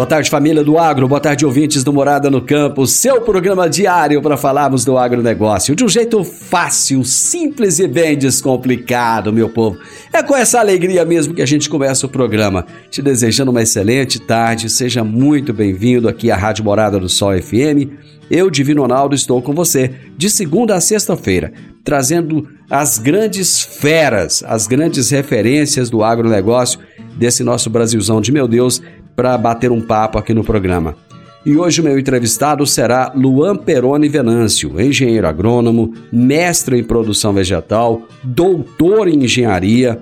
Boa tarde, família do Agro. Boa tarde, ouvintes do Morada no Campo. Seu programa diário para falarmos do agronegócio de um jeito fácil, simples e bem descomplicado, meu povo. É com essa alegria mesmo que a gente começa o programa. Te desejando uma excelente tarde. Seja muito bem-vindo aqui à Rádio Morada do Sol FM. Eu, Divino Ronaldo, estou com você de segunda a sexta-feira, trazendo as grandes feras, as grandes referências do agronegócio desse nosso Brasilzão de meu Deus para bater um papo aqui no programa. E hoje o meu entrevistado será Luan Peroni Venâncio, engenheiro agrônomo, mestre em produção vegetal, doutor em engenharia,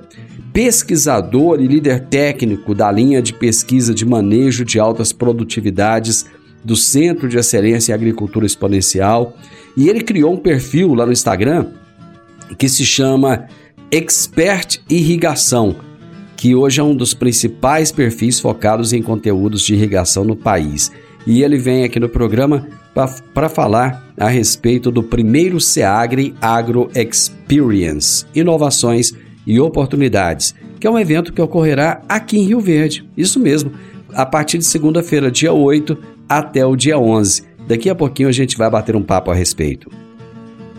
pesquisador e líder técnico da linha de pesquisa de manejo de altas produtividades do Centro de Excelência em Agricultura Exponencial. E ele criou um perfil lá no Instagram que se chama Expert Irrigação que hoje é um dos principais perfis focados em conteúdos de irrigação no país. E ele vem aqui no programa para falar a respeito do primeiro SEAGRE Agro Experience Inovações e Oportunidades, que é um evento que ocorrerá aqui em Rio Verde. Isso mesmo, a partir de segunda-feira, dia 8, até o dia 11. Daqui a pouquinho a gente vai bater um papo a respeito.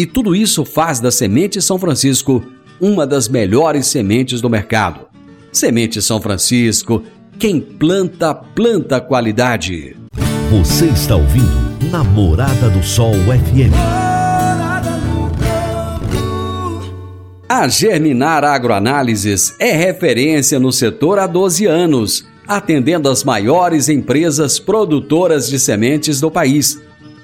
e tudo isso faz da Semente São Francisco uma das melhores sementes do mercado. Semente São Francisco, quem planta, planta qualidade. Você está ouvindo Namorada do Sol FM. A Germinar Agroanálises é referência no setor há 12 anos, atendendo as maiores empresas produtoras de sementes do país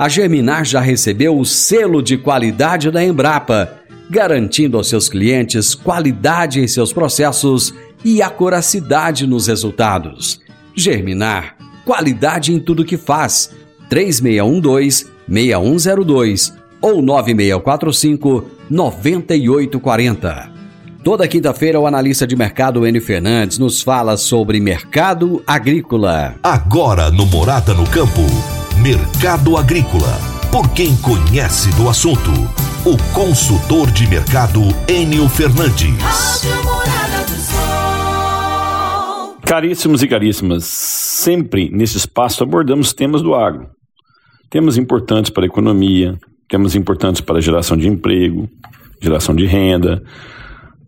a Germinar já recebeu o selo de qualidade da Embrapa, garantindo aos seus clientes qualidade em seus processos e acuracidade nos resultados. Germinar, qualidade em tudo que faz. 3612-6102 ou 9645-9840. Toda quinta-feira, o analista de mercado N. Fernandes nos fala sobre mercado agrícola. Agora no Morada no Campo. Mercado Agrícola. Por quem conhece do assunto. O consultor de mercado Enio Fernandes. Caríssimos e caríssimas, sempre nesse espaço abordamos temas do agro. Temas importantes para a economia, temas importantes para a geração de emprego, geração de renda,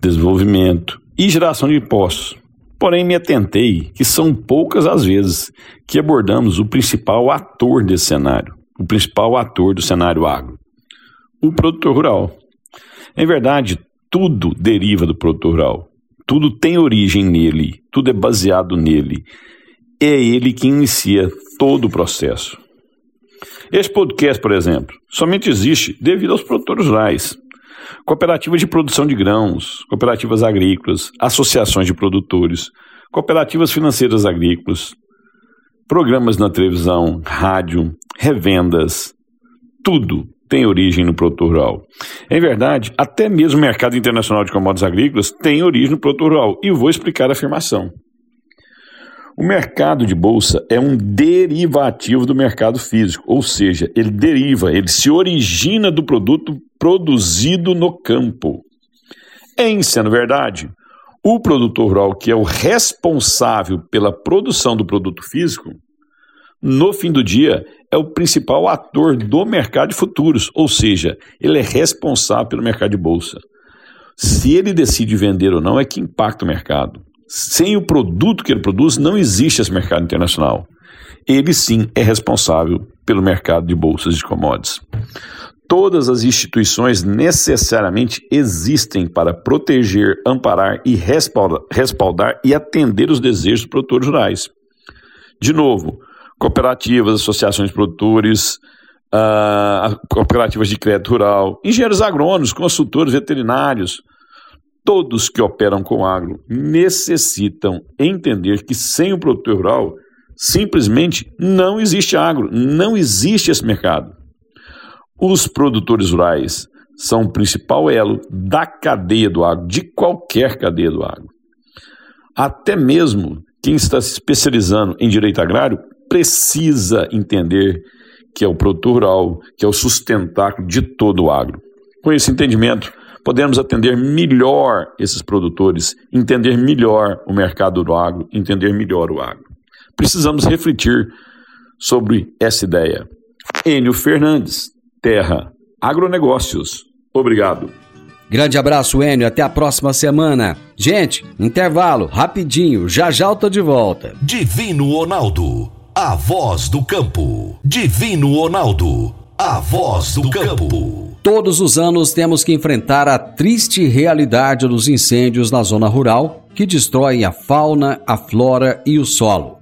desenvolvimento e geração de impostos. Porém, me atentei que são poucas as vezes que abordamos o principal ator desse cenário, o principal ator do cenário agro, o produtor rural. Em verdade, tudo deriva do produtor rural, tudo tem origem nele, tudo é baseado nele. É ele que inicia todo o processo. Este podcast, por exemplo, somente existe devido aos produtores rurais. Cooperativas de produção de grãos, cooperativas agrícolas, associações de produtores, cooperativas financeiras agrícolas, programas na televisão, rádio, revendas, tudo tem origem no produtor rural. Em verdade, até mesmo o mercado internacional de commodities agrícolas tem origem no produtor rural. E vou explicar a afirmação. O mercado de bolsa é um derivativo do mercado físico, ou seja, ele deriva, ele se origina do produto produzido no campo. Em sendo verdade, o produtor rural, que é o responsável pela produção do produto físico, no fim do dia, é o principal ator do mercado de futuros, ou seja, ele é responsável pelo mercado de bolsa. Se ele decide vender ou não, é que impacta o mercado. Sem o produto que ele produz, não existe esse mercado internacional. Ele sim é responsável pelo mercado de bolsas de commodities. Todas as instituições necessariamente existem para proteger, amparar e respaldar, respaldar e atender os desejos dos produtores rurais. De novo, cooperativas, associações de produtores, uh, cooperativas de crédito rural, engenheiros agrônomos, consultores veterinários, todos que operam com agro necessitam entender que sem o produtor rural simplesmente não existe agro, não existe esse mercado. Os produtores rurais são o principal elo da cadeia do agro, de qualquer cadeia do agro. Até mesmo quem está se especializando em direito agrário precisa entender que é o produtor rural, que é o sustentáculo de todo o agro. Com esse entendimento, podemos atender melhor esses produtores, entender melhor o mercado do agro, entender melhor o agro. Precisamos refletir sobre essa ideia. Enio Fernandes, Terra, Agronegócios. Obrigado. Grande abraço, Enio. Até a próxima semana. Gente, intervalo, rapidinho. Já já eu tô de volta. Divino Ronaldo, a voz do campo. Divino Ronaldo, a voz do campo. Todos os anos temos que enfrentar a triste realidade dos incêndios na zona rural que destroem a fauna, a flora e o solo.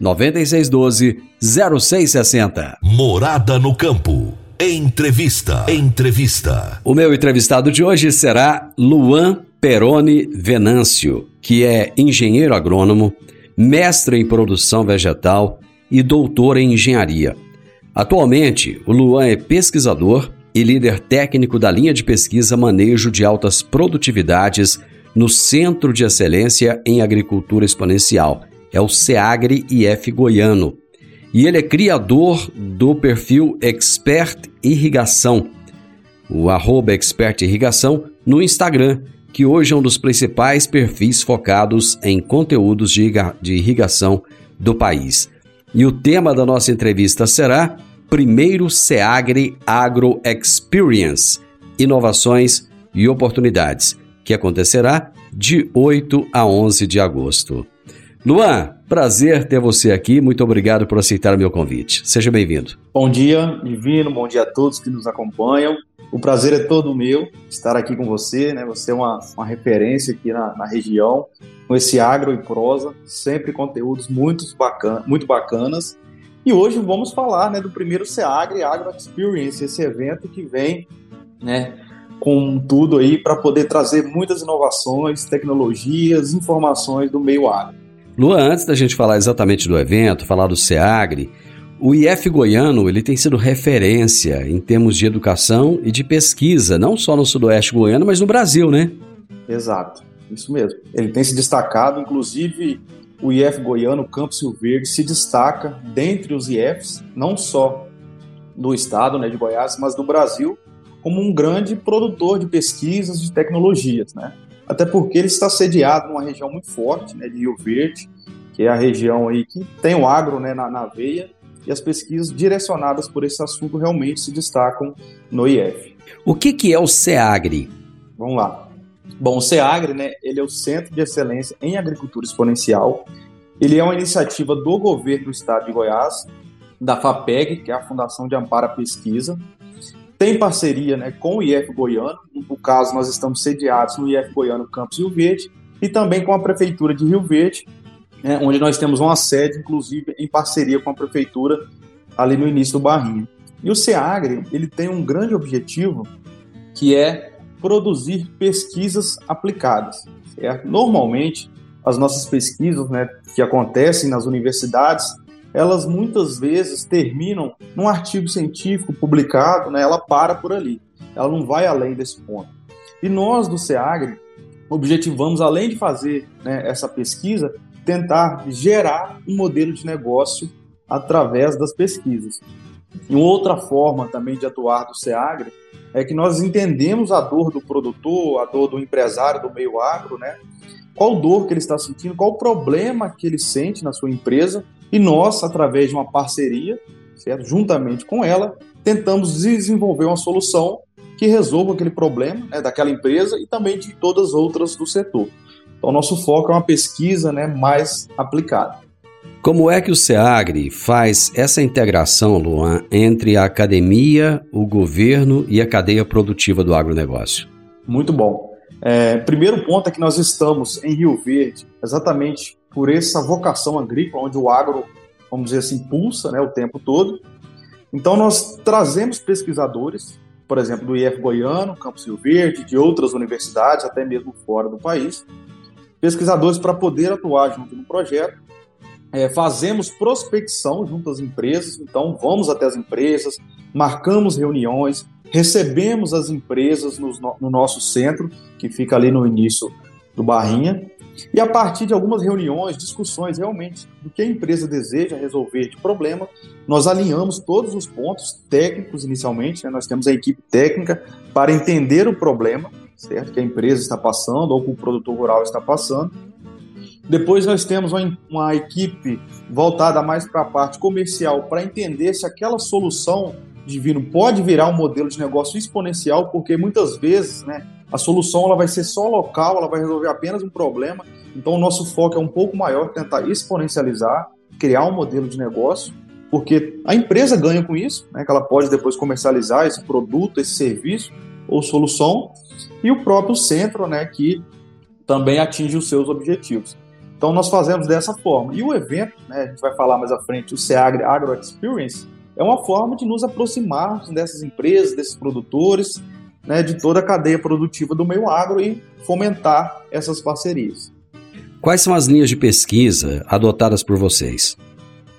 9612 0660. Morada no campo. Entrevista. Entrevista. O meu entrevistado de hoje será Luan Peroni Venâncio, que é engenheiro agrônomo, mestre em produção vegetal e doutor em engenharia. Atualmente, o Luan é pesquisador e líder técnico da linha de pesquisa Manejo de Altas Produtividades no Centro de Excelência em Agricultura Exponencial, é o SEAGRE IF Goiano. E ele é criador do perfil Expert Irrigação, o arroba Expert Irrigação, no Instagram, que hoje é um dos principais perfis focados em conteúdos de irrigação do país. E o tema da nossa entrevista será primeiro SEAGRE Agro Experience Inovações e Oportunidades, que acontecerá de 8 a 11 de agosto. Luan, prazer ter você aqui. Muito obrigado por aceitar o meu convite. Seja bem-vindo. Bom dia, Divino. Bom dia a todos que nos acompanham. O prazer é todo meu estar aqui com você. Né? Você é uma, uma referência aqui na, na região, com esse agro e prosa, sempre conteúdos muito, bacana, muito bacanas e hoje vamos falar né, do primeiro SEAGRE Agro Experience, esse evento que vem né, com tudo aí para poder trazer muitas inovações, tecnologias, informações do meio agro. Luan, antes da gente falar exatamente do evento, falar do SEAGRE, o IF goiano ele tem sido referência em termos de educação e de pesquisa, não só no sudoeste goiano, mas no Brasil, né? Exato, isso mesmo. Ele tem se destacado, inclusive o IF goiano, Campo Rio Verde, se destaca dentre os IFs, não só do estado né, de Goiás, mas do Brasil, como um grande produtor de pesquisas de tecnologias, né? Até porque ele está sediado numa região muito forte, né, de Rio Verde, que é a região aí que tem o agro né, na, na veia, e as pesquisas direcionadas por esse assunto realmente se destacam no IF. O que, que é o SEAGRE? Vamos lá. Bom, o SEAGRE, né, ele é o Centro de Excelência em Agricultura Exponencial. Ele é uma iniciativa do governo do estado de Goiás, da FAPEG, que é a Fundação de Amparo à Pesquisa. Tem parceria né, com o IF Goiano, no caso nós estamos sediados no IF Goiano Campus Rio Verde, e também com a Prefeitura de Rio Verde, né, onde nós temos uma sede, inclusive, em parceria com a Prefeitura, ali no início do Barrinho. E o SEAGRE, ele tem um grande objetivo, que é produzir pesquisas aplicadas. Certo? Normalmente, as nossas pesquisas né, que acontecem nas universidades, elas muitas vezes terminam num artigo científico publicado, né, ela para por ali, ela não vai além desse ponto. E nós do SEAGRE objetivamos, além de fazer né, essa pesquisa, tentar gerar um modelo de negócio através das pesquisas. E outra forma também de atuar do SEAGRE é que nós entendemos a dor do produtor, a dor do empresário do meio agro, né? Qual dor que ele está sentindo, qual o problema que ele sente na sua empresa, e nós, através de uma parceria, certo? juntamente com ela, tentamos desenvolver uma solução que resolva aquele problema né, daquela empresa e também de todas as outras do setor. Então, nosso foco é uma pesquisa né, mais aplicada. Como é que o SEAGRE faz essa integração, Luan, entre a academia, o governo e a cadeia produtiva do agronegócio? Muito bom. É, primeiro ponto é que nós estamos em Rio Verde exatamente por essa vocação agrícola, onde o agro, vamos dizer assim, pulsa né, o tempo todo. Então, nós trazemos pesquisadores, por exemplo, do IF Goiano, Campus Rio Verde, de outras universidades, até mesmo fora do país, pesquisadores para poder atuar junto no projeto é, fazemos prospecção junto às empresas, então vamos até as empresas, marcamos reuniões, recebemos as empresas no, no nosso centro, que fica ali no início do Barrinha, e a partir de algumas reuniões, discussões realmente do que a empresa deseja resolver de problema, nós alinhamos todos os pontos técnicos inicialmente, né? nós temos a equipe técnica para entender o problema, certo? Que a empresa está passando ou que o produtor rural está passando, depois nós temos uma, uma equipe voltada mais para a parte comercial para entender se aquela solução divino pode virar um modelo de negócio exponencial, porque muitas vezes né, a solução ela vai ser só local, ela vai resolver apenas um problema. Então o nosso foco é um pouco maior, tentar exponencializar, criar um modelo de negócio, porque a empresa ganha com isso, né, que ela pode depois comercializar esse produto, esse serviço ou solução, e o próprio centro, né, que também atinge os seus objetivos. Então nós fazemos dessa forma. E o evento, né, a gente vai falar mais à frente, o SEAGRE Agro Experience, é uma forma de nos aproximarmos dessas empresas, desses produtores, né, de toda a cadeia produtiva do meio agro e fomentar essas parcerias. Quais são as linhas de pesquisa adotadas por vocês?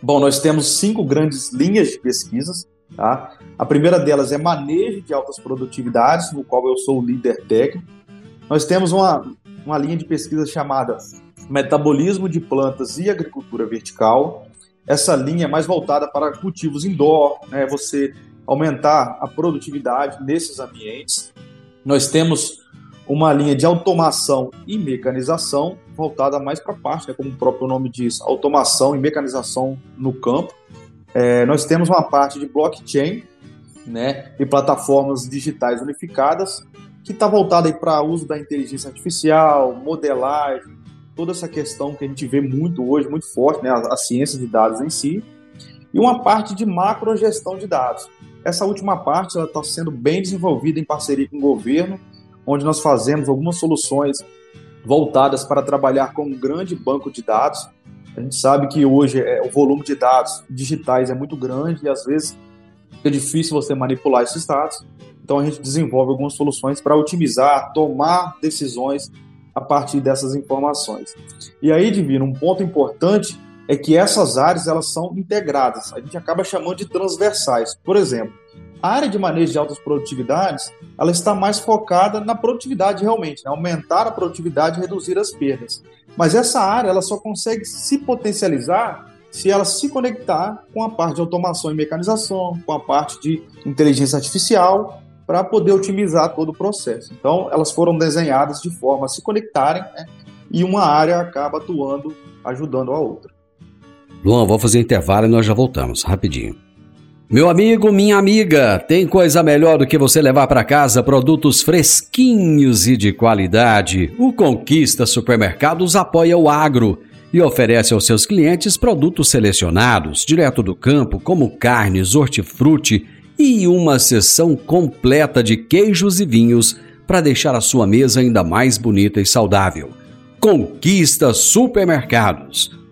Bom, nós temos cinco grandes linhas de pesquisas. Tá? A primeira delas é manejo de altas produtividades, no qual eu sou o líder técnico. Nós temos uma, uma linha de pesquisa chamada metabolismo de plantas e agricultura vertical. Essa linha é mais voltada para cultivos indoor, né, você aumentar a produtividade nesses ambientes. Nós temos uma linha de automação e mecanização voltada mais para a parte, né, como o próprio nome diz, automação e mecanização no campo. É, nós temos uma parte de blockchain né, e plataformas digitais unificadas que está voltada para o uso da inteligência artificial, modelagem, toda essa questão que a gente vê muito hoje, muito forte, né, a, a ciência de dados em si, e uma parte de macrogestão de dados. Essa última parte está sendo bem desenvolvida em parceria com o governo, onde nós fazemos algumas soluções voltadas para trabalhar com um grande banco de dados. A gente sabe que hoje é, o volume de dados digitais é muito grande e às vezes é difícil você manipular esses dados. Então a gente desenvolve algumas soluções para otimizar, tomar decisões a partir dessas informações. E aí, Divino, um ponto importante é que essas áreas elas são integradas. A gente acaba chamando de transversais. Por exemplo, a área de manejo de altas produtividades, ela está mais focada na produtividade realmente, né? aumentar a produtividade e reduzir as perdas. Mas essa área ela só consegue se potencializar se ela se conectar com a parte de automação e mecanização, com a parte de inteligência artificial para poder otimizar todo o processo. Então, elas foram desenhadas de forma a se conectarem né? e uma área acaba atuando, ajudando a outra. Luan, vou fazer intervalo e nós já voltamos, rapidinho. Meu amigo, minha amiga, tem coisa melhor do que você levar para casa produtos fresquinhos e de qualidade. O Conquista Supermercados apoia o agro e oferece aos seus clientes produtos selecionados, direto do campo, como carnes, hortifruti e uma seção completa de queijos e vinhos para deixar a sua mesa ainda mais bonita e saudável. Conquista Supermercados.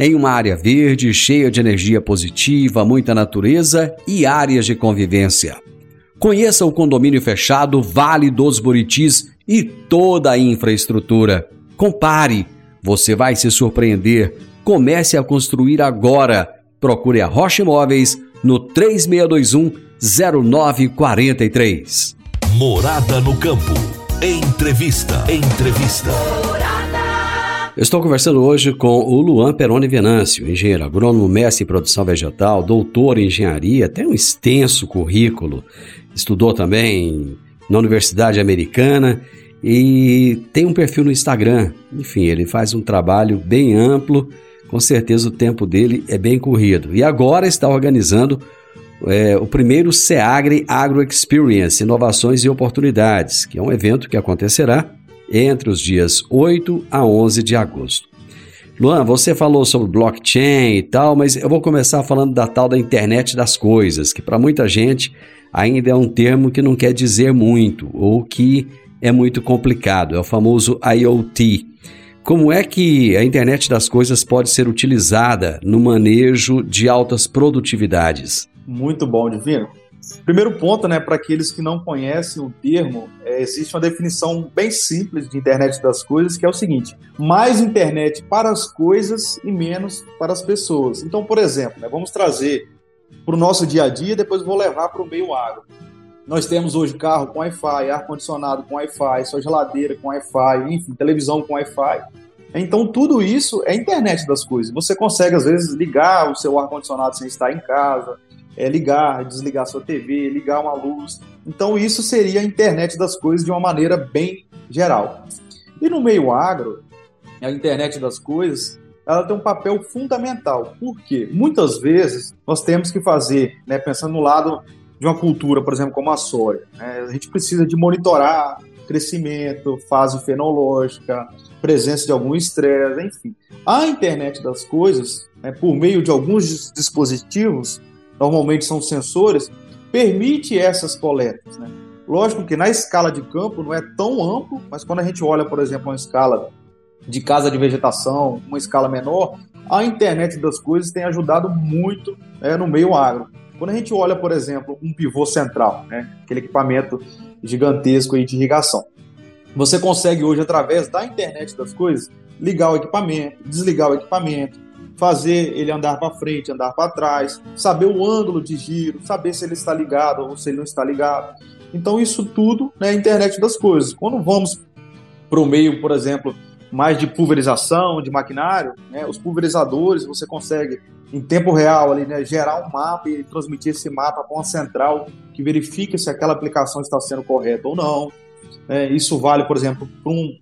em uma área verde, cheia de energia positiva, muita natureza e áreas de convivência. Conheça o condomínio fechado Vale dos Buritis e toda a infraestrutura. Compare, você vai se surpreender. Comece a construir agora. Procure a Rocha Imóveis no 3621 0943. Morada no campo. Entrevista. Entrevista. Estou conversando hoje com o Luan Peroni Venâncio, engenheiro agrônomo, mestre em produção vegetal, doutor em engenharia, tem um extenso currículo estudou também na Universidade Americana e tem um perfil no Instagram. Enfim, ele faz um trabalho bem amplo, com certeza o tempo dele é bem corrido. E agora está organizando é, o primeiro SEAGRE Agro Experience Inovações e Oportunidades, que é um evento que acontecerá entre os dias 8 a 11 de agosto. Luan, você falou sobre blockchain e tal, mas eu vou começar falando da tal da internet das coisas, que para muita gente ainda é um termo que não quer dizer muito ou que é muito complicado. É o famoso IoT. Como é que a internet das coisas pode ser utilizada no manejo de altas produtividades? Muito bom, Divino. Primeiro ponto, né, para aqueles que não conhecem o termo, é, existe uma definição bem simples de internet das coisas, que é o seguinte: mais internet para as coisas e menos para as pessoas. Então, por exemplo, né, vamos trazer para o nosso dia a dia, depois vou levar para o meio agro. Nós temos hoje carro com Wi-Fi, ar-condicionado com Wi-Fi, sua geladeira com Wi-Fi, enfim, televisão com Wi-Fi. Então, tudo isso é internet das coisas. Você consegue, às vezes, ligar o seu ar-condicionado sem estar em casa, é, ligar, desligar sua TV, ligar uma luz. Então, isso seria a internet das coisas de uma maneira bem geral. E no meio agro, a internet das coisas ela tem um papel fundamental. Por quê? Muitas vezes nós temos que fazer, né, pensando no lado de uma cultura, por exemplo, como a soja, né, a gente precisa de monitorar crescimento, fase fenológica, presença de algum estresse, enfim. A internet das coisas, né, por meio de alguns dispositivos, normalmente são sensores, permite essas coletas. Né? Lógico que na escala de campo não é tão amplo, mas quando a gente olha, por exemplo, uma escala de casa de vegetação, uma escala menor, a internet das coisas tem ajudado muito é, no meio agro. Quando a gente olha, por exemplo, um pivô central, né, aquele equipamento gigantesco aí de irrigação, você consegue hoje, através da internet das coisas, ligar o equipamento, desligar o equipamento, fazer ele andar para frente, andar para trás, saber o ângulo de giro, saber se ele está ligado ou se ele não está ligado. Então, isso tudo é né, a internet das coisas. Quando vamos para o meio, por exemplo, mais de pulverização de maquinário, né, os pulverizadores você consegue em tempo real ali, né, gerar um mapa e transmitir esse mapa para uma central que verifica se aquela aplicação está sendo correta ou não. É, isso vale, por exemplo, para um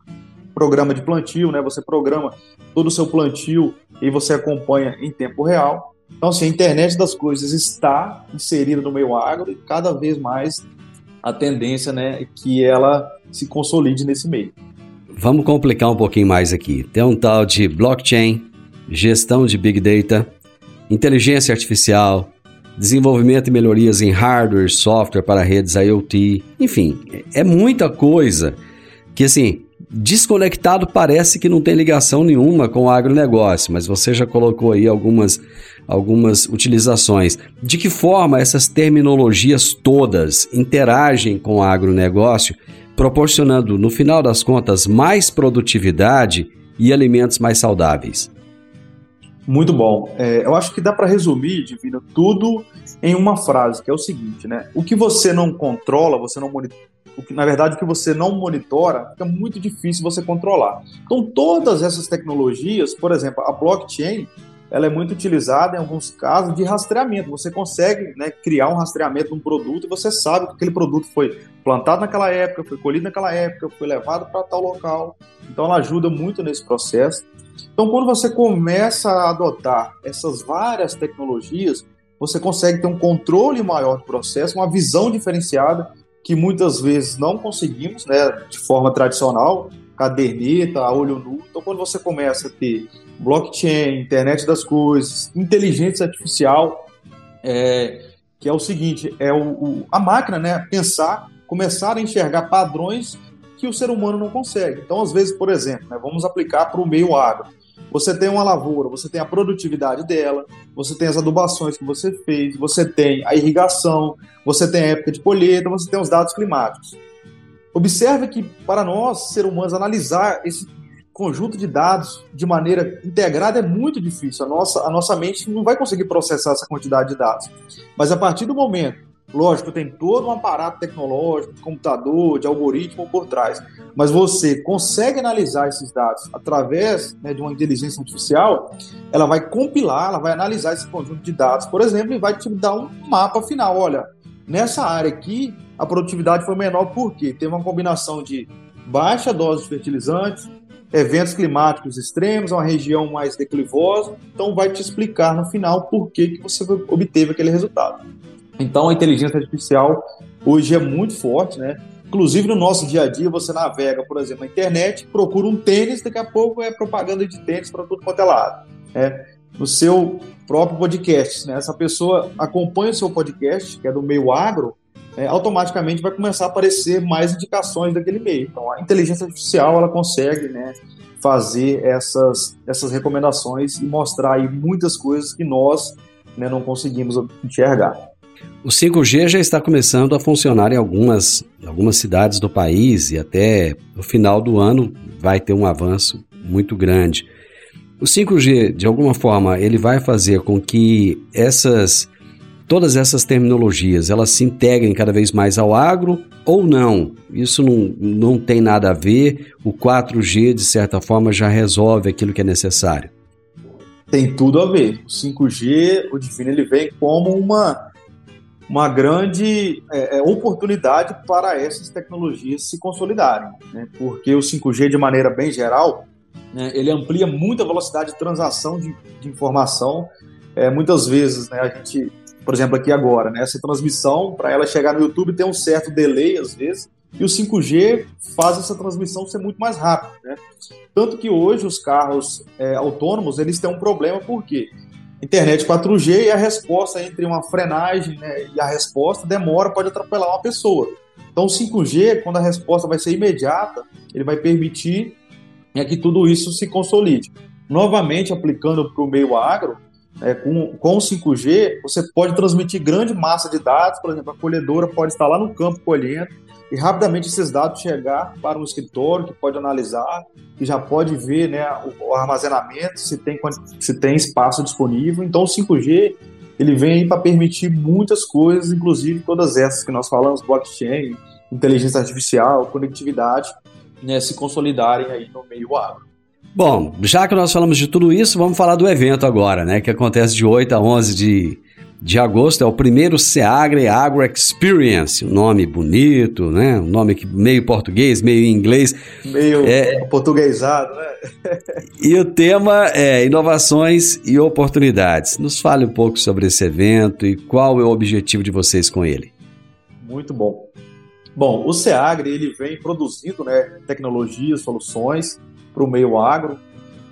programa de plantio, né, você programa todo o seu plantio e você acompanha em tempo real. Então, assim, a internet das coisas está inserida no meio agro e cada vez mais a tendência né, é que ela se consolide nesse meio. Vamos complicar um pouquinho mais aqui. Tem um tal de blockchain, gestão de big data, inteligência artificial, desenvolvimento e melhorias em hardware, software para redes IoT, enfim, é muita coisa que assim, desconectado parece que não tem ligação nenhuma com o agronegócio, mas você já colocou aí algumas algumas utilizações. De que forma essas terminologias todas interagem com o agronegócio proporcionando, no final das contas, mais produtividade e alimentos mais saudáveis. Muito bom. É, eu acho que dá para resumir, Divino, tudo em uma frase, que é o seguinte, né? O que você não controla, você não. O que, na verdade, o que você não monitora, fica muito difícil você controlar. Então, todas essas tecnologias, por exemplo, a blockchain, ela é muito utilizada em alguns casos de rastreamento. Você consegue né, criar um rastreamento de um produto e você sabe que aquele produto foi plantado naquela época, foi colhido naquela época, foi levado para tal local. Então ela ajuda muito nesse processo. Então quando você começa a adotar essas várias tecnologias, você consegue ter um controle maior do processo, uma visão diferenciada que muitas vezes não conseguimos, né, de forma tradicional, caderneta, olho nu. Então quando você começa a ter blockchain, internet das coisas, inteligência artificial, é, que é o seguinte, é o, o, a máquina, né, pensar, começar a enxergar padrões que o ser humano não consegue. Então, às vezes, por exemplo, né, vamos aplicar para o meio agro. Você tem uma lavoura, você tem a produtividade dela, você tem as adubações que você fez, você tem a irrigação, você tem a época de colheita, você tem os dados climáticos. Observe que, para nós, ser humanos, analisar esse conjunto de dados de maneira integrada é muito difícil. A nossa, a nossa mente não vai conseguir processar essa quantidade de dados. Mas a partir do momento, lógico, tem todo um aparato tecnológico, de computador, de algoritmo por trás, mas você consegue analisar esses dados através né, de uma inteligência artificial, ela vai compilar, ela vai analisar esse conjunto de dados, por exemplo, e vai te dar um mapa final. Olha, nessa área aqui, a produtividade foi menor porque teve uma combinação de baixa dose de fertilizantes, eventos climáticos extremos, uma região mais declivosa, então vai te explicar no final por que, que você obteve aquele resultado. Então a inteligência artificial hoje é muito forte, né? Inclusive no nosso dia a dia você navega, por exemplo, na internet, procura um tênis, daqui a pouco é propaganda de tênis para tudo quanto é lado. Né? No seu próprio podcast, né? Essa pessoa acompanha o seu podcast, que é do meio agro, é, automaticamente vai começar a aparecer mais indicações daquele meio. Então, a inteligência artificial ela consegue né, fazer essas, essas recomendações e mostrar aí muitas coisas que nós né, não conseguimos enxergar. O 5G já está começando a funcionar em algumas, algumas cidades do país e até no final do ano vai ter um avanço muito grande. O 5G, de alguma forma, ele vai fazer com que essas todas essas terminologias elas se integrem cada vez mais ao agro ou não? Isso não, não tem nada a ver. O 4G, de certa forma, já resolve aquilo que é necessário. Tem tudo a ver. O 5G, o Divino, ele vem como uma, uma grande é, é oportunidade para essas tecnologias se consolidarem. Né? Porque o 5G, de maneira bem geral, né, ele amplia muito a velocidade de transação de, de informação. É, muitas vezes né, a gente por exemplo, aqui agora, né? Essa transmissão, para ela chegar no YouTube, tem um certo delay às vezes, e o 5G faz essa transmissão ser muito mais rápida, né? Tanto que hoje os carros é, autônomos, eles têm um problema, porque internet 4G e a resposta entre uma frenagem né, e a resposta demora, pode atropelar uma pessoa. Então, o 5G, quando a resposta vai ser imediata, ele vai permitir é, que tudo isso se consolide. Novamente, aplicando para o meio agro, é, com, com o 5G, você pode transmitir grande massa de dados, por exemplo, a colhedora pode estar lá no campo colhendo e rapidamente esses dados chegar para um escritório que pode analisar, que já pode ver né, o, o armazenamento, se tem, se tem espaço disponível. Então, o 5G ele vem para permitir muitas coisas, inclusive todas essas que nós falamos, blockchain, inteligência artificial, conectividade, né, se consolidarem aí no meio agro. Bom, já que nós falamos de tudo isso, vamos falar do evento agora, né? Que acontece de 8 a 11 de, de agosto. É o primeiro Seagre Agro Experience. Um nome bonito, né? Um nome meio português, meio inglês. Meio é, portuguesado, né? e o tema é inovações e oportunidades. Nos fale um pouco sobre esse evento e qual é o objetivo de vocês com ele. Muito bom. Bom, o SEAGRE ele vem produzindo né, tecnologias, soluções para o meio agro.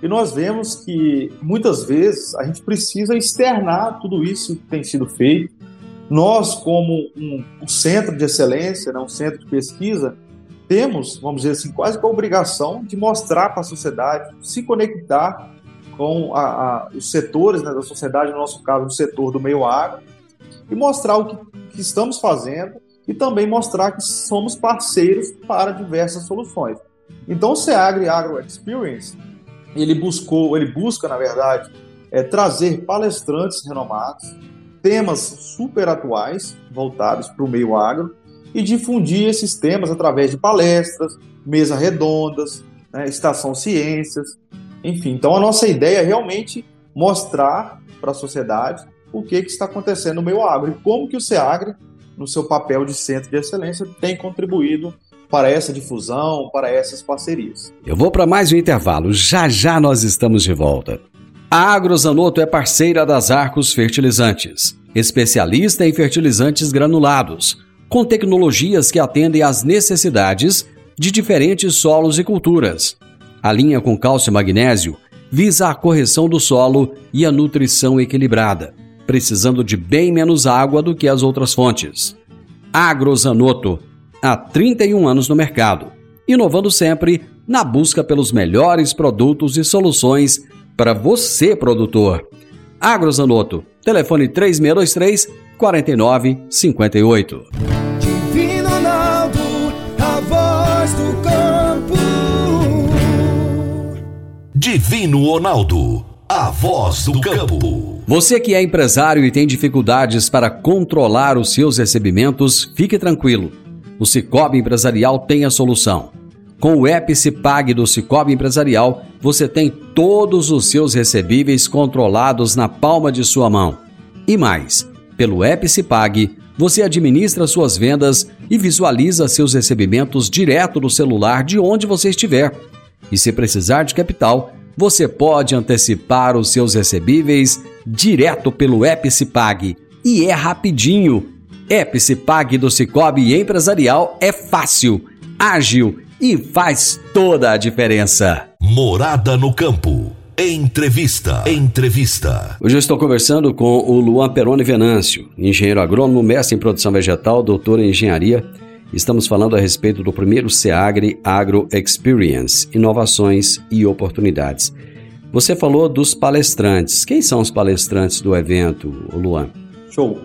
E nós vemos que muitas vezes a gente precisa externar tudo isso que tem sido feito. Nós, como um, um centro de excelência, né, um centro de pesquisa, temos, vamos dizer assim, quase que a obrigação de mostrar para a sociedade, se conectar com a, a, os setores né, da sociedade, no nosso caso, o setor do meio agro, e mostrar o que, que estamos fazendo e também mostrar que somos parceiros para diversas soluções. Então o Seagre Agro Experience, ele buscou, ele busca, na verdade, é trazer palestrantes renomados, temas super atuais voltados para o meio agro e difundir esses temas através de palestras, mesas redondas, né, estação ciências, enfim. Então a nossa ideia é realmente mostrar para a sociedade o que, que está acontecendo no meio agro e como que o SEAGRE, no seu papel de centro de excelência, tem contribuído para essa difusão, para essas parcerias. Eu vou para mais um intervalo, já já nós estamos de volta. A Agrozanoto é parceira das Arcos Fertilizantes, especialista em fertilizantes granulados, com tecnologias que atendem às necessidades de diferentes solos e culturas. A linha com cálcio e magnésio visa a correção do solo e a nutrição equilibrada, precisando de bem menos água do que as outras fontes. Agrozanoto, há 31 anos no mercado, inovando sempre na busca pelos melhores produtos e soluções para você, produtor. Agrozanoto, telefone 3623 4958. Divino Ronaldo, a voz do campo. Divino Ronaldo, a voz do campo. Você que é empresário e tem dificuldades para controlar os seus recebimentos, fique tranquilo. O Cicobi Empresarial tem a solução. Com o Epicipag do Cicobi Empresarial, você tem todos os seus recebíveis controlados na palma de sua mão. E mais, pelo Epicipag, você administra suas vendas e visualiza seus recebimentos direto no celular de onde você estiver. E se precisar de capital, você pode antecipar os seus recebíveis direto pelo Epicipag. E é rapidinho. Epicipag do Cicobi Empresarial é fácil, ágil e faz toda a diferença. Morada no campo. Entrevista. Entrevista. Hoje eu estou conversando com o Luan Peroni Venâncio, engenheiro agrônomo, mestre em produção vegetal, doutor em engenharia. Estamos falando a respeito do primeiro SEAGRE Agro Experience, inovações e oportunidades. Você falou dos palestrantes. Quem são os palestrantes do evento, Luan? Show.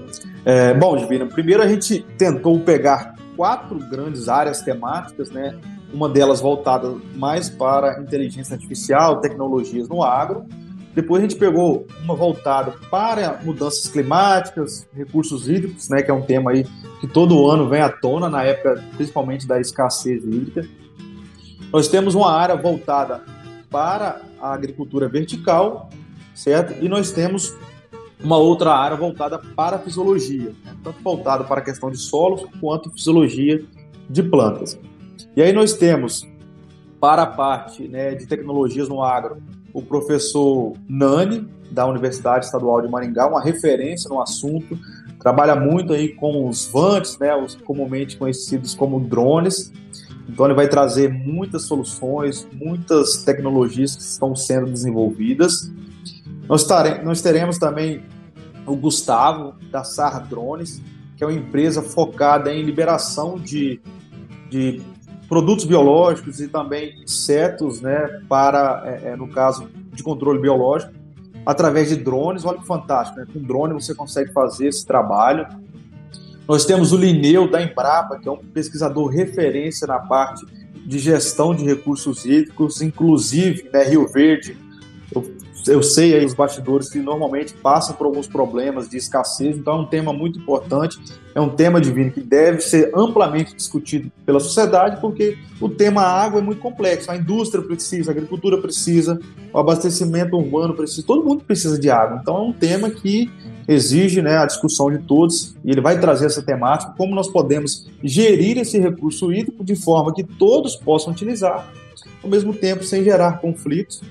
É, bom, Divina, primeiro a gente tentou pegar quatro grandes áreas temáticas, né? uma delas voltada mais para inteligência artificial, tecnologias no agro. Depois a gente pegou uma voltada para mudanças climáticas, recursos hídricos, né, que é um tema aí que todo ano vem à tona, na época principalmente da escassez hídrica. Nós temos uma área voltada para a agricultura vertical, certo? E nós temos uma outra área voltada para a fisiologia, né? tanto voltada para a questão de solos quanto fisiologia de plantas. E aí nós temos, para a parte né, de tecnologias no agro, o professor Nani, da Universidade Estadual de Maringá, uma referência no assunto, trabalha muito aí com os vantes, né, os comumente conhecidos como drones. Então ele vai trazer muitas soluções, muitas tecnologias que estão sendo desenvolvidas. Nós, teremos também o Gustavo, da Sarra Drones, que é uma empresa focada em liberação de, de produtos biológicos e também insetos, né, para, é, é, no caso de controle biológico, através de drones. Olha que fantástico, né? Com drone você consegue fazer esse trabalho. Nós temos o Lineu da Embrapa, que é um pesquisador referência na parte de gestão de recursos hídricos, inclusive né, Rio Verde. Eu sei aí os bastidores que normalmente passam por alguns problemas de escassez, então é um tema muito importante, é um tema divino que deve ser amplamente discutido pela sociedade, porque o tema água é muito complexo, a indústria precisa, a agricultura precisa, o abastecimento urbano precisa, todo mundo precisa de água, então é um tema que exige né, a discussão de todos e ele vai trazer essa temática, como nós podemos gerir esse recurso hídrico de forma que todos possam utilizar, ao mesmo tempo sem gerar conflitos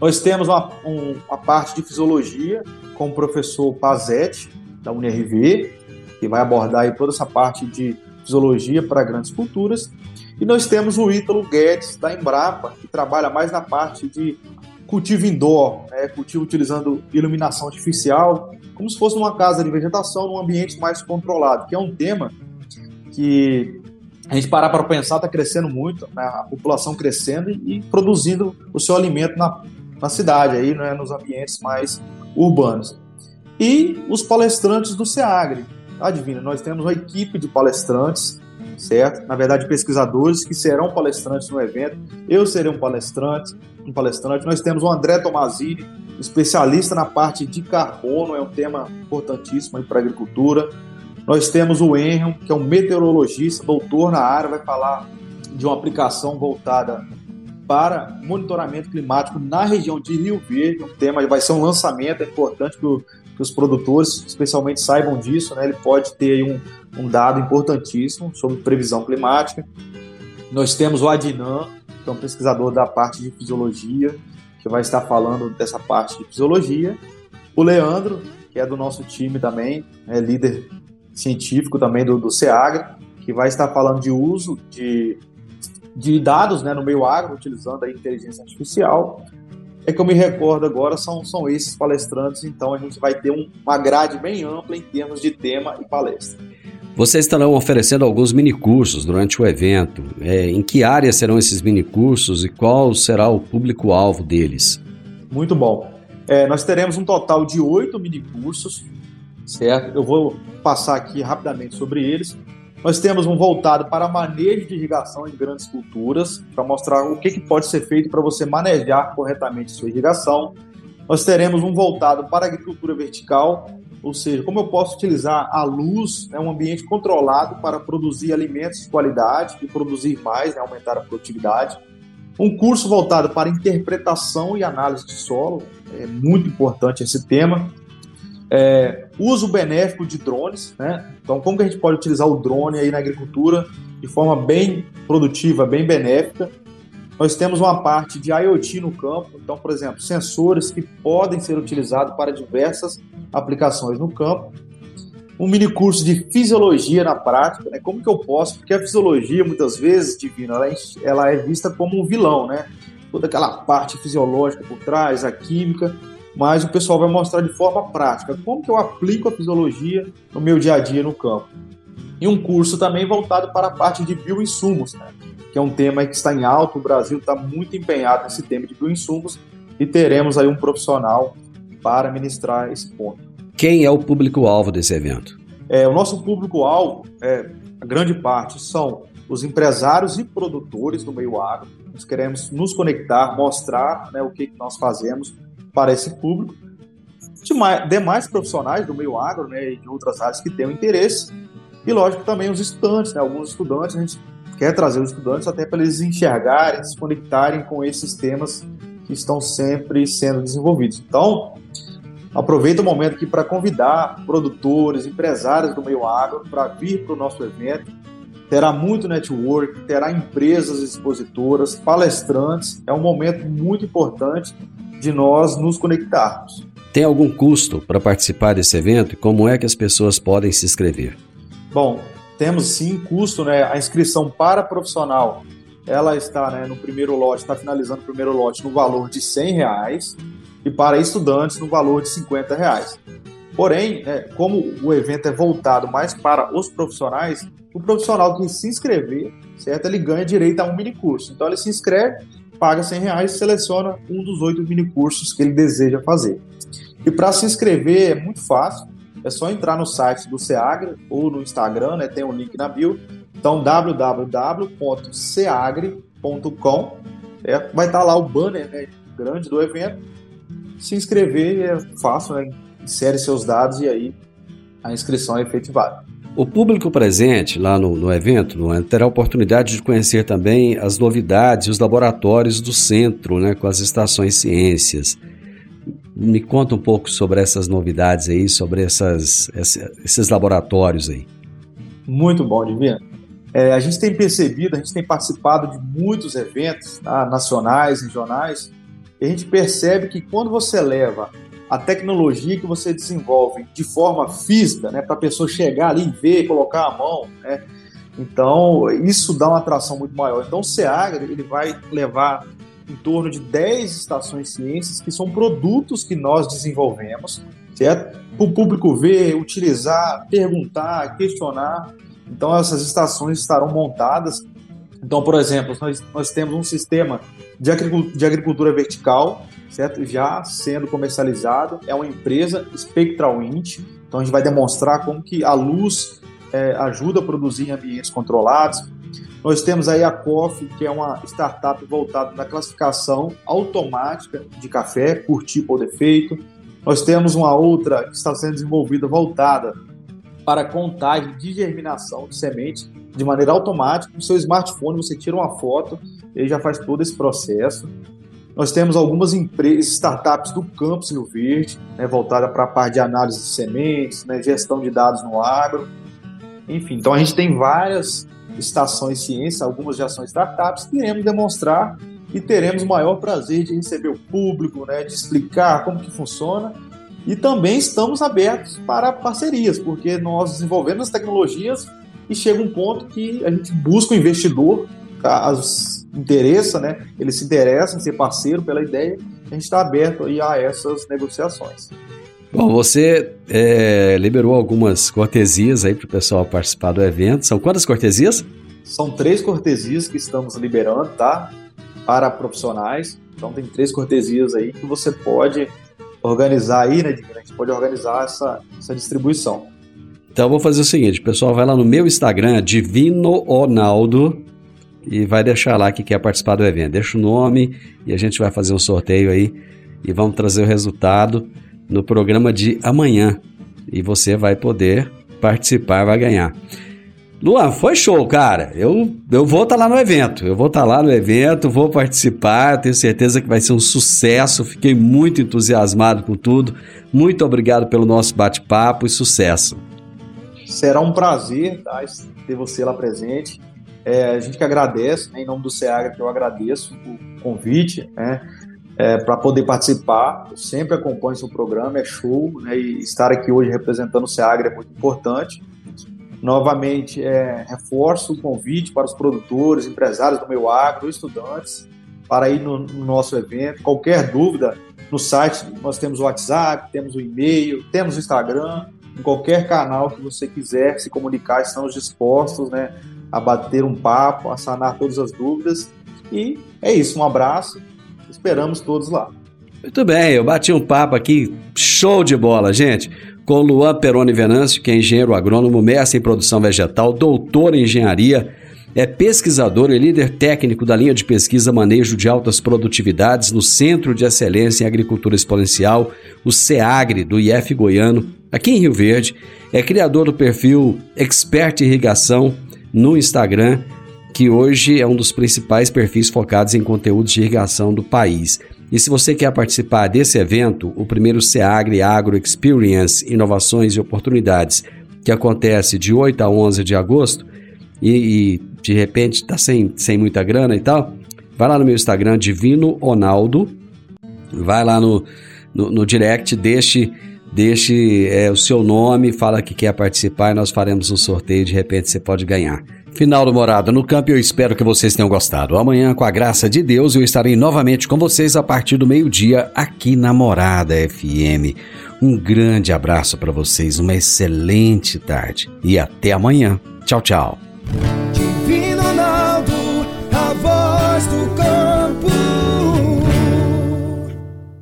nós temos uma, um, uma parte de fisiologia com o professor Pazetti, da UNRV, que vai abordar toda essa parte de fisiologia para grandes culturas. E nós temos o Ítalo Guedes, da Embrapa, que trabalha mais na parte de cultivo indoor, né? cultivo utilizando iluminação artificial, como se fosse uma casa de vegetação num ambiente mais controlado, que é um tema que a gente parar para pensar está crescendo muito, né? a população crescendo e produzindo o seu alimento na, na cidade, aí, né, nos ambientes mais urbanos. E os palestrantes do SEAGRE. Adivinha, nós temos uma equipe de palestrantes, certo? Na verdade, pesquisadores que serão palestrantes no evento. Eu serei um palestrante, um palestrante. Nós temos o André Tomazini, especialista na parte de carbono, é um tema importantíssimo para a agricultura. Nós temos o Enron, que é um meteorologista, doutor na área, vai falar de uma aplicação voltada para monitoramento climático na região de Rio Verde, um tema vai ser um lançamento, é importante que, o, que os produtores especialmente saibam disso, né? ele pode ter um, um dado importantíssimo sobre previsão climática. Nós temos o Adnan, que é um pesquisador da parte de fisiologia, que vai estar falando dessa parte de fisiologia. O Leandro, que é do nosso time também, é líder científico também do, do SEAGRA, que vai estar falando de uso de, de dados né, no meio agro, utilizando a inteligência artificial. É que eu me recordo agora, são, são esses palestrantes, então a gente vai ter um, uma grade bem ampla em termos de tema e palestra. Vocês estarão oferecendo alguns minicursos durante o evento. É, em que área serão esses minicursos e qual será o público-alvo deles? Muito bom. É, nós teremos um total de oito minicursos, certo? Eu vou passar aqui rapidamente sobre eles. Nós temos um voltado para manejo de irrigação em grandes culturas, para mostrar o que, que pode ser feito para você manejar corretamente sua irrigação. Nós teremos um voltado para agricultura vertical, ou seja, como eu posso utilizar a luz, né, um ambiente controlado para produzir alimentos de qualidade e produzir mais, né, aumentar a produtividade. Um curso voltado para interpretação e análise de solo, é muito importante esse tema. É, uso benéfico de drones, né? Então, como que a gente pode utilizar o drone aí na agricultura de forma bem produtiva, bem benéfica? Nós temos uma parte de IoT no campo, então, por exemplo, sensores que podem ser utilizados para diversas aplicações no campo. Um mini curso de fisiologia na prática, né? Como que eu posso? Porque a fisiologia, muitas vezes, divina, ela é, ela é vista como um vilão, né? Toda aquela parte fisiológica por trás, a química, mas o pessoal vai mostrar de forma prática como que eu aplico a fisiologia no meu dia a dia no campo. E um curso também voltado para a parte de bioinsumos, né? que é um tema que está em alto. O Brasil está muito empenhado nesse tema de bioinsumos e teremos aí um profissional para ministrar esse ponto. Quem é o público-alvo desse evento? É, o nosso público-alvo, é, a grande parte, são os empresários e produtores do meio agro. Nós queremos nos conectar, mostrar né, o que, que nós fazemos para esse público. Demais profissionais do meio agro né, e de outras áreas que tenham interesse. E, lógico, também os estudantes, né, alguns estudantes, a gente quer trazer os estudantes até para eles enxergarem, se conectarem com esses temas que estão sempre sendo desenvolvidos. Então, aproveita o momento aqui para convidar produtores, empresários do meio agro para vir para o nosso evento. Terá muito network, terá empresas expositoras, palestrantes. É um momento muito importante de nós nos conectarmos. Tem algum custo para participar desse evento e como é que as pessoas podem se inscrever? Bom, temos sim custo, né? A inscrição para profissional, ela está né, no primeiro lote, está finalizando o primeiro lote no valor de 100 reais e para estudantes no valor de 50 reais. Porém, é, como o evento é voltado mais para os profissionais, o profissional que se inscrever, certo, ele ganha direito a um mini curso. Então ele se inscreve, paga 100 reais e seleciona um dos oito mini cursos que ele deseja fazer. E para se inscrever é muito fácil é só entrar no site do Seagre ou no Instagram, né? Tem um link na bio. Então, www.seagre.com é, vai estar lá o banner né, grande do evento. Se inscrever é fácil, né? Insere seus dados e aí a inscrição é efetivada. O público presente lá no, no evento no, terá a oportunidade de conhecer também as novidades e os laboratórios do centro, né, com as estações ciências. Me conta um pouco sobre essas novidades aí, sobre essas, esses laboratórios aí. Muito bom, Divino. É, a gente tem percebido, a gente tem participado de muitos eventos tá, nacionais, regionais, e a gente percebe que quando você leva a tecnologia que você desenvolve de forma física, né, para a pessoa chegar ali ver, colocar a mão, né, então isso dá uma atração muito maior. Então o SEAGRE ele vai levar em torno de 10 estações ciências que são produtos que nós desenvolvemos, certo? Para o público ver, utilizar, perguntar, questionar. Então, essas estações estarão montadas. Então, por exemplo, nós, nós temos um sistema de agricultura vertical, certo? Já sendo comercializado. É uma empresa Spectral Int. Então, a gente vai demonstrar como que a luz é, ajuda a produzir em ambientes controlados. Nós temos aí a Coffee, que é uma startup voltada na classificação automática de café por tipo ou defeito. Nós temos uma outra que está sendo desenvolvida voltada para contagem de germinação de semente de maneira automática. No seu smartphone você tira uma foto e já faz todo esse processo. Nós temos algumas empresas, startups do campus Rio Verde, né, voltada para a parte de análise de sementes, né, gestão de dados no agro. Enfim, então a gente tem várias estações ciência, algumas já são startups, que iremos demonstrar e teremos o maior prazer de receber o público, né, de explicar como que funciona e também estamos abertos para parcerias, porque nós desenvolvemos as tecnologias e chega um ponto que a gente busca o investidor, caso interessa, né, ele se interessa em ser parceiro pela ideia, a gente está aberto aí a essas negociações. Bom, você é, liberou algumas cortesias aí para o pessoal participar do evento. São quantas cortesias? São três cortesias que estamos liberando, tá? Para profissionais. Então tem três cortesias aí que você pode organizar aí, né, A gente pode organizar essa, essa distribuição. Então eu vou fazer o seguinte, o pessoal vai lá no meu Instagram, Divino Ronaldo, e vai deixar lá que quer participar do evento. Deixa o nome e a gente vai fazer um sorteio aí e vamos trazer o resultado no programa de amanhã. E você vai poder participar, vai ganhar. Luan, foi show, cara. Eu, eu vou estar tá lá no evento. Eu vou estar tá lá no evento, vou participar. Tenho certeza que vai ser um sucesso. Fiquei muito entusiasmado com tudo. Muito obrigado pelo nosso bate-papo e sucesso. Será um prazer tá, ter você lá presente. É, a gente que agradece, né, em nome do SEAGRA, que eu agradeço o convite né, é, para poder participar. Eu sempre acompanho seu programa, é show. Né, e estar aqui hoje representando o SEAGRA é muito importante. Novamente, é, reforço o convite para os produtores, empresários do meu agro, estudantes, para ir no, no nosso evento. Qualquer dúvida, no site nós temos o WhatsApp, temos o e-mail, temos o Instagram. Em qualquer canal que você quiser se comunicar, estamos dispostos né, a bater um papo, a sanar todas as dúvidas. E é isso, um abraço, esperamos todos lá. Muito bem, eu bati um papo aqui, show de bola, gente com Luan Peroni Venâncio, que é engenheiro agrônomo, mestre em produção vegetal, doutor em engenharia, é pesquisador e líder técnico da linha de pesquisa Manejo de Altas Produtividades no Centro de Excelência em Agricultura Exponencial, o CEAGRE, do IF Goiano, aqui em Rio Verde. É criador do perfil Expert Irrigação no Instagram, que hoje é um dos principais perfis focados em conteúdos de irrigação do país. E se você quer participar desse evento, o primeiro SEAGRE Agro Experience Inovações e Oportunidades, que acontece de 8 a 11 de agosto, e, e de repente está sem, sem muita grana e tal, vai lá no meu Instagram, Divino Ronaldo, vai lá no, no, no direct, deixe, deixe é, o seu nome, fala que quer participar e nós faremos um sorteio, de repente você pode ganhar. Final do Morada no Campo, eu espero que vocês tenham gostado. Amanhã, com a graça de Deus, eu estarei novamente com vocês a partir do meio-dia aqui na Morada FM. Um grande abraço para vocês, uma excelente tarde e até amanhã. Tchau, tchau.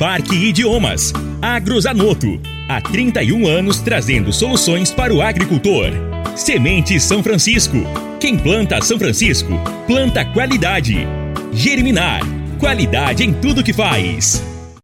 Parque Idiomas, Agrozanoto, há 31 anos trazendo soluções para o agricultor. Semente São Francisco. Quem planta São Francisco, planta qualidade. Germinar Qualidade em tudo que faz.